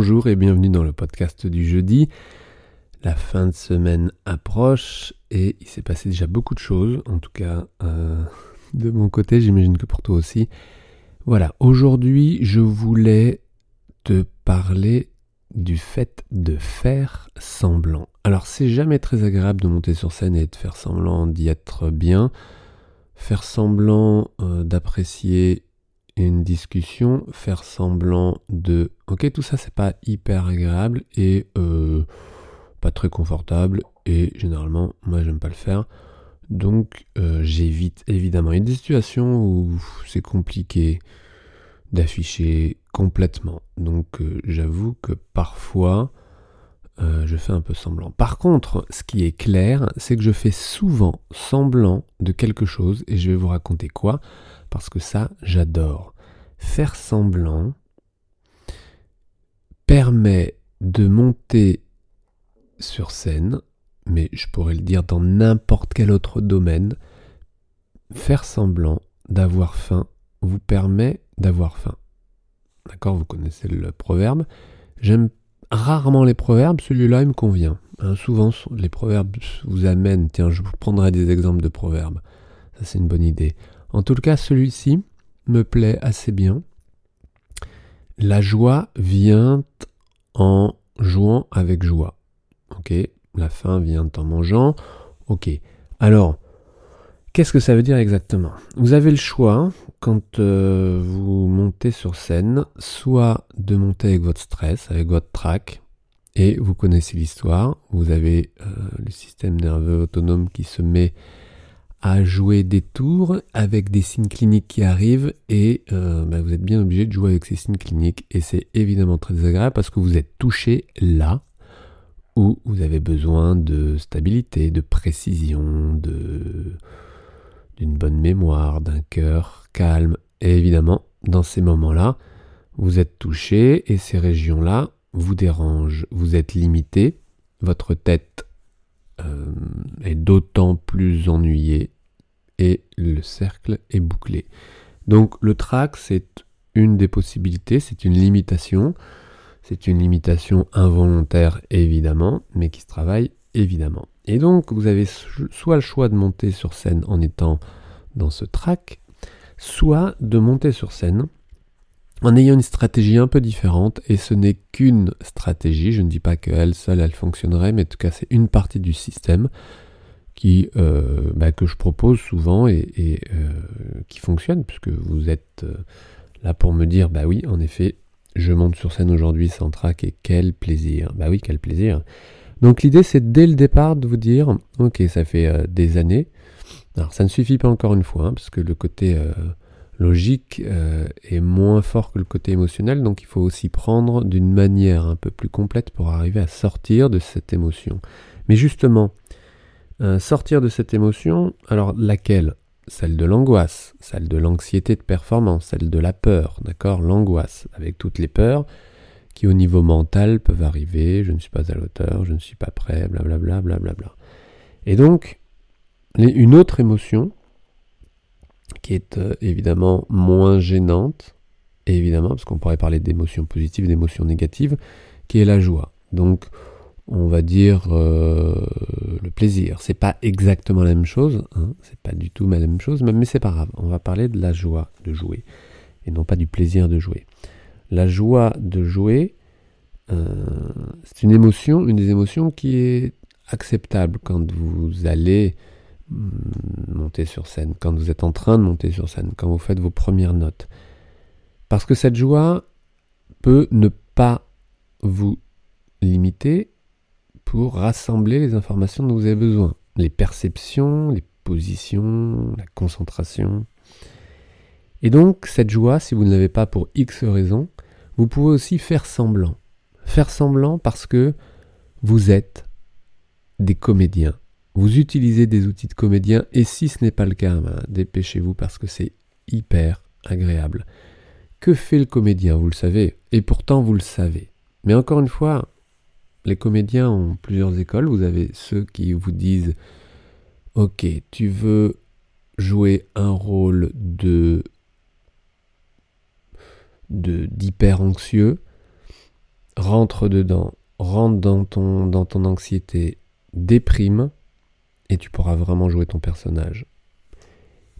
Bonjour et bienvenue dans le podcast du jeudi. La fin de semaine approche et il s'est passé déjà beaucoup de choses, en tout cas euh, de mon côté, j'imagine que pour toi aussi. Voilà, aujourd'hui je voulais te parler du fait de faire semblant. Alors c'est jamais très agréable de monter sur scène et de faire semblant d'y être bien. Faire semblant euh, d'apprécier une discussion, faire semblant de ok tout ça c'est pas hyper agréable et euh, pas très confortable et généralement moi j'aime pas le faire. Donc euh, j'évite évidemment il y des situations où c'est compliqué d'afficher complètement. Donc euh, j'avoue que parfois je fais un peu semblant. Par contre, ce qui est clair, c'est que je fais souvent semblant de quelque chose et je vais vous raconter quoi parce que ça, j'adore. Faire semblant permet de monter sur scène, mais je pourrais le dire dans n'importe quel autre domaine, faire semblant d'avoir faim vous permet d'avoir faim. D'accord Vous connaissez le proverbe. J'aime rarement les proverbes, celui-là il me convient. Hein, souvent les proverbes vous amènent, tiens, je vous prendrai des exemples de proverbes. Ça c'est une bonne idée. En tout cas, celui-ci me plaît assez bien. La joie vient en jouant avec joie. Ok La faim vient en mangeant. Ok. Alors, qu'est-ce que ça veut dire exactement? Vous avez le choix, quand euh, vous montez sur scène, soit de monter avec votre stress, avec votre trac, et vous connaissez l'histoire, vous avez euh, le système nerveux autonome qui se met à jouer des tours avec des signes cliniques qui arrivent et euh, bah, vous êtes bien obligé de jouer avec ces signes cliniques et c'est évidemment très désagréable parce que vous êtes touché là où vous avez besoin de stabilité, de précision, d'une bonne mémoire, d'un cœur calme. Et évidemment dans ces moments-là vous êtes touché et ces régions-là vous dérangent, vous êtes limité, votre tête euh, est d'autant plus ennuyé et le cercle est bouclé. Donc le trac, c'est une des possibilités, c'est une limitation. C'est une limitation involontaire évidemment, mais qui se travaille évidemment. Et donc vous avez soit le choix de monter sur scène en étant dans ce trac, soit de monter sur scène en ayant une stratégie un peu différente, et ce n'est qu'une stratégie, je ne dis pas qu'elle seule elle fonctionnerait, mais en tout cas c'est une partie du système qui, euh, bah, que je propose souvent et, euh, qui fonctionne, puisque vous êtes euh, là pour me dire, bah oui, en effet, je monte sur scène aujourd'hui sans trac et quel plaisir. Bah oui, quel plaisir. Donc l'idée c'est dès le départ de vous dire, ok, ça fait des années, alors ça ne suffit pas encore une fois, hein, parce que le côté logique euh, est moins fort que le côté émotionnel, donc il faut aussi prendre d'une manière un peu plus complète pour arriver à sortir de cette émotion. Mais justement, euh, sortir de cette émotion, alors laquelle? Celle de l'angoisse, celle de l'anxiété de performance, celle de la peur, d'accord? L'angoisse, avec toutes les peurs qui au niveau mental peuvent arriver, je ne suis pas à l'auteur, je ne suis pas prêt, blablabla, blablabla. Et donc, une autre émotion, qui est euh, évidemment moins gênante, évidemment, parce qu'on pourrait parler d'émotions positives, d'émotions négatives, qui est la joie. Donc, on va dire euh, le plaisir. C'est pas exactement la même chose, hein, c'est pas du tout la même chose, mais, c'est pas grave. On va parler de la joie de jouer, et non pas du plaisir de jouer. La joie de jouer, euh, c'est une émotion, une des émotions qui est acceptable quand vous allez monter sur scène, quand vous êtes en train de monter sur scène, quand vous faites vos premières notes. Parce que cette joie peut ne pas vous limiter pour rassembler les informations dont vous avez besoin. Les perceptions, les positions, la concentration. Et donc, cette joie, si vous ne l'avez pas pour X raisons, vous pouvez aussi faire semblant. Faire semblant parce que vous êtes des comédiens vous utilisez des outils de comédien et si ce n'est pas le cas, ben, dépêchez-vous parce que c'est hyper agréable. Que fait le comédien? Vous le savez, et pourtant vous le savez. Mais encore une fois, les comédiens ont plusieurs écoles. Vous avez ceux qui vous disent Ok, tu veux jouer un rôle de d'hyper anxieux, rentre dedans, rentre dans ton, dans ton anxiété, déprime, et tu pourras vraiment jouer ton personnage.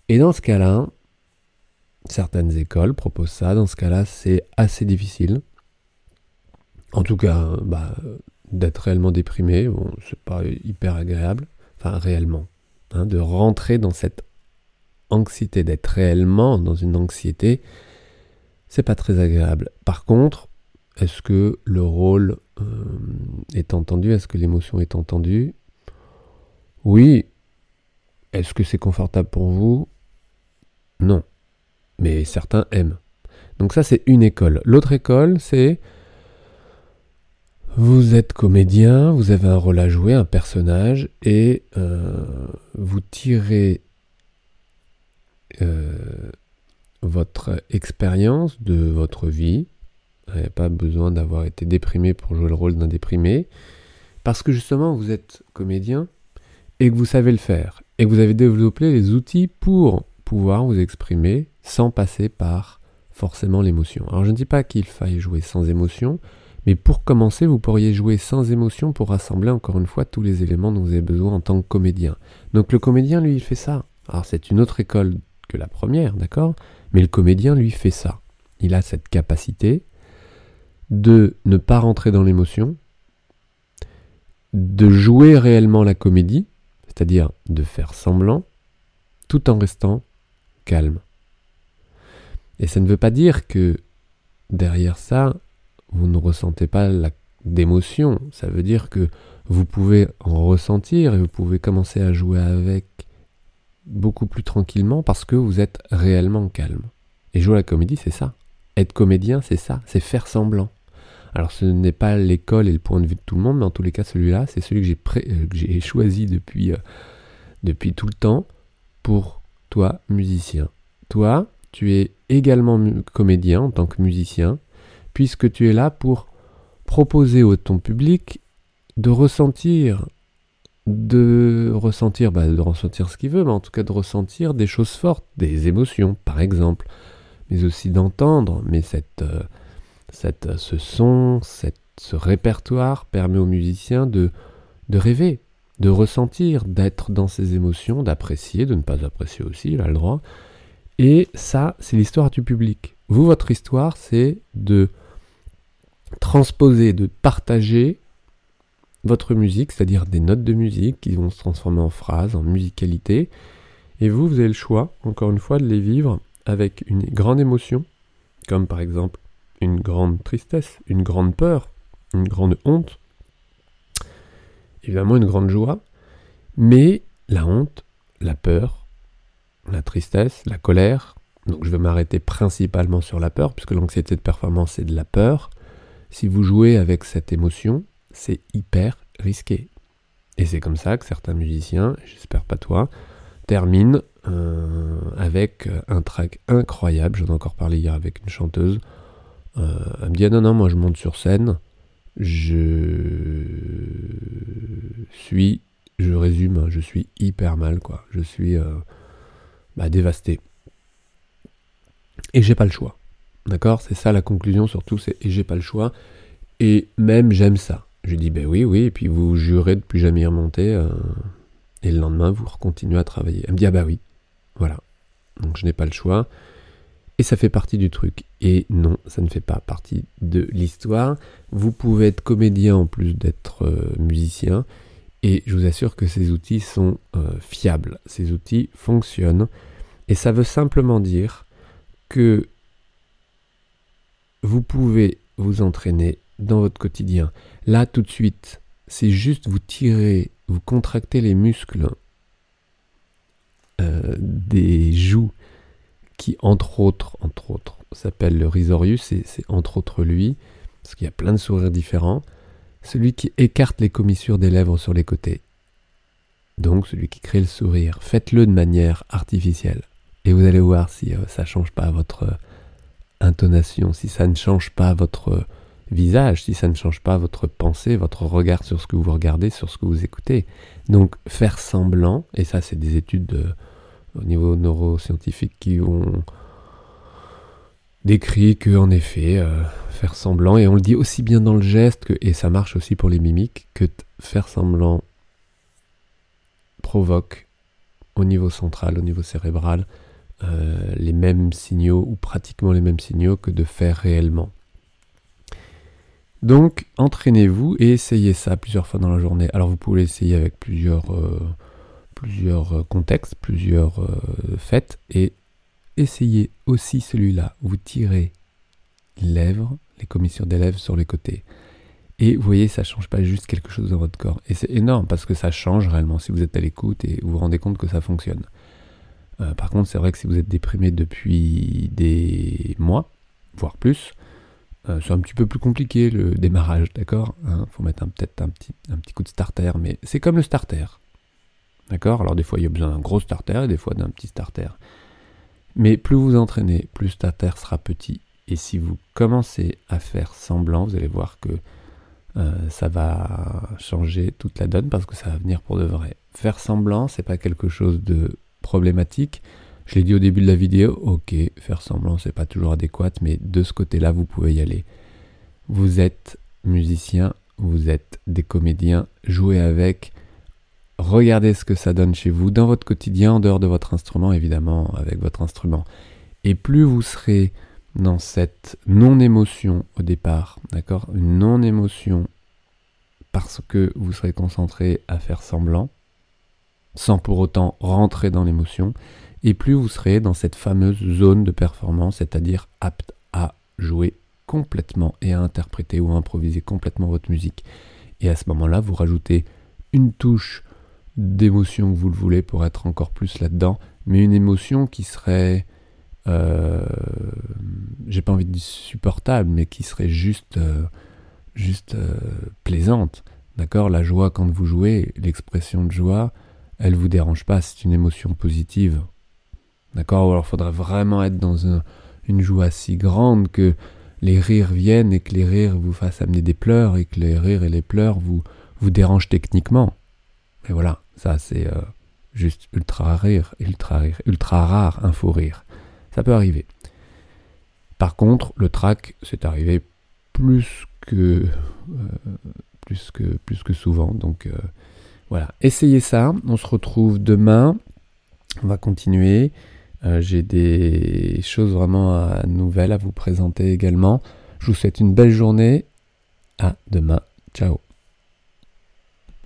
Et dans ce cas-là, certaines écoles proposent ça, dans ce cas-là, c'est assez difficile. En tout cas, bah, d'être réellement déprimé, bon, c'est pas hyper agréable, enfin réellement, hein, de rentrer dans cette anxiété, d'être réellement dans une anxiété, c'est pas très agréable. Par contre, est-ce que le rôle euh, est entendu? Est-ce que l'émotion est entendue? Oui. Est-ce que c'est confortable pour vous? Non. Mais certains aiment. Donc ça, c'est une école. L'autre école, c'est vous êtes comédien, vous avez un rôle à jouer, un personnage, et euh, vous tirez euh, votre expérience de votre vie. Il n'y a pas besoin d'avoir été déprimé pour jouer le rôle d'un déprimé. Parce que justement, vous êtes comédien et que vous savez le faire. Et que vous avez développé les outils pour pouvoir vous exprimer sans passer par forcément l'émotion. Alors je ne dis pas qu'il faille jouer sans émotion, mais pour commencer, vous pourriez jouer sans émotion pour rassembler encore une fois tous les éléments dont vous avez besoin en tant que comédien. Donc le comédien, lui, il fait ça. Alors c'est une autre école que la première, d'accord? Mais le comédien, lui, fait ça. Il a cette capacité de ne pas rentrer dans l'émotion, de jouer réellement la comédie, c'est-à-dire de faire semblant, tout en restant calme. Et ça ne veut pas dire que derrière ça, vous ne ressentez pas d'émotion. Ça veut dire que vous pouvez en ressentir et vous pouvez commencer à jouer avec beaucoup plus tranquillement parce que vous êtes réellement calme. Et jouer la comédie, c'est ça. Être comédien, c'est ça, c'est faire semblant. Alors ce n'est pas l'école et le point de vue de tout le monde, mais en tous les cas, celui-là, c'est celui que j'ai, euh, choisi depuis, euh, depuis tout le temps pour toi, musicien. Toi, tu es également comédien en tant que musicien, puisque tu es là pour proposer au ton public de ressentir, de ressentir, bah, de ressentir ce qu'il veut, mais en tout cas de ressentir des choses fortes, des émotions, par exemple, mais aussi d'entendre. Mais cette, euh, cette, ce son, ce répertoire permet aux musiciens de, de rêver, de ressentir, d'être dans ses émotions, d'apprécier, de ne pas apprécier aussi, il a le droit. Et ça, c'est l'histoire du public. Vous, votre histoire, c'est de transposer, de partager votre musique, c'est-à-dire des notes de musique qui vont se transformer en phrases, en musicalité. Et vous, vous avez le choix, encore une fois, de les vivre avec une grande émotion, comme par exemple une grande tristesse, une grande peur, une grande honte, évidemment une grande joie, mais la honte, la peur, la tristesse, la colère, donc je vais m'arrêter principalement sur la peur, puisque l'anxiété de performance c'est de la peur, si vous jouez avec cette émotion, c'est hyper risqué. Et c'est comme ça que certains musiciens, j'espère pas toi, terminent euh, avec un track incroyable. J'en ai encore parlé hier avec une chanteuse. Euh, elle me dit ah non non moi je monte sur scène, je suis, je résume, hein, je suis hyper mal quoi. Je suis euh, bah, dévasté. Et j'ai pas le choix. D'accord? C'est ça la conclusion surtout, c'est et j'ai pas le choix. Et même j'aime ça. Je dis ben oui, oui, et puis vous jurez de plus jamais y remonter. Euh, et le lendemain, vous continuez à travailler. Elle me dit ah bah oui. Voilà. Donc je n'ai pas le choix. Et ça fait partie du truc. Et non, ça ne fait pas partie de l'histoire. Vous pouvez être comédien en plus d'être euh, musicien. Et je vous assure que ces outils sont euh, fiables. Ces outils fonctionnent. Et ça veut simplement dire que vous pouvez vous entraîner dans votre quotidien. Là, tout de suite, c'est juste vous tirer, vous contracter les muscles euh, des joues qui, entre autres, entre autres, s'appelle le risorius, et c'est entre autres lui, parce qu'il y a plein de sourires différents, celui qui écarte les commissures des lèvres sur les côtés. Donc celui qui crée le sourire. Faites-le de manière artificielle. Et vous allez voir si euh, ça ne change pas votre intonation, si ça ne change pas votre visage, si ça ne change pas votre pensée, votre regard sur ce que vous regardez, sur ce que vous écoutez. Donc faire semblant, et ça c'est des études au niveau neuroscientifique qui ont décrit que en effet euh, faire semblant et on le dit aussi bien dans le geste que et ça marche aussi pour les mimiques que faire semblant provoque au niveau central, au niveau cérébral, euh, les mêmes signaux ou pratiquement les mêmes signaux que de faire réellement. Donc entraînez-vous et essayez ça plusieurs fois dans la journée. Alors vous pouvez l'essayer avec plusieurs, euh, plusieurs contextes, plusieurs fêtes et essayez aussi celui-là. Vous tirez lèvres, les commissures des lèvres sur les côtés. Et vous voyez, ça change pas juste quelque chose dans votre corps. Et c'est énorme parce que ça change réellement si vous êtes à l'écoute et vous vous rendez compte que ça fonctionne. Euh, par contre, c'est vrai que si vous êtes déprimé depuis des mois, voire plus, euh, c'est un petit peu plus compliqué le démarrage, d'accord Il hein. faut mettre peut-être un petit, un petit coup de starter, mais c'est comme le starter. D'accord? Alors des fois il y a besoin d'un gros starter et des fois d'un petit starter. Mais plus vous entraînez, plus ta terre sera petit. Et si vous commencez à faire semblant, vous allez voir que euh, ça va changer toute la donne parce que ça va venir pour de vrai. Faire semblant, c'est pas quelque chose de problématique. Je l'ai dit au début de la vidéo, ok, faire semblant, c'est pas toujours adéquat, mais de ce côté-là, vous pouvez y aller. Vous êtes musicien, vous êtes des comédiens, jouez avec, Regardez ce que ça donne chez vous, dans votre quotidien, en dehors de votre instrument, évidemment, avec votre instrument. Et plus vous serez dans cette non-émotion au départ, d'accord? Une non-émotion parce que vous serez concentré à faire semblant, sans pour autant rentrer dans l'émotion, et plus vous serez dans cette fameuse zone de performance, c'est-à-dire apte à jouer complètement et à interpréter ou à improviser complètement votre musique. Et à ce moment-là, vous rajoutez une touche d'émotion que vous le voulez pour être encore plus là-dedans, mais une émotion qui serait, euh, j'ai pas envie de dire supportable, mais qui serait juste, euh, juste euh, plaisante. D'accord? La joie quand vous jouez, l'expression de joie, elle vous dérange pas, c'est une émotion positive. D'accord? Ou alors faudrait vraiment être dans une joie si grande que les rires viennent et que les rires vous fassent amener des pleurs et que les rires et les pleurs vous, vous dérangent techniquement. Mais voilà, ça c'est euh, juste ultra rare, ultra rare, ultra rare un faux rire. Ça peut arriver. Par contre, le track, c'est arrivé plus que, euh, souvent. Donc euh, voilà, essayez ça. On se retrouve demain. On va continuer. J'ai des choses vraiment nouvelles à vous présenter également. Je vous souhaite une belle journée. À demain. Ciao.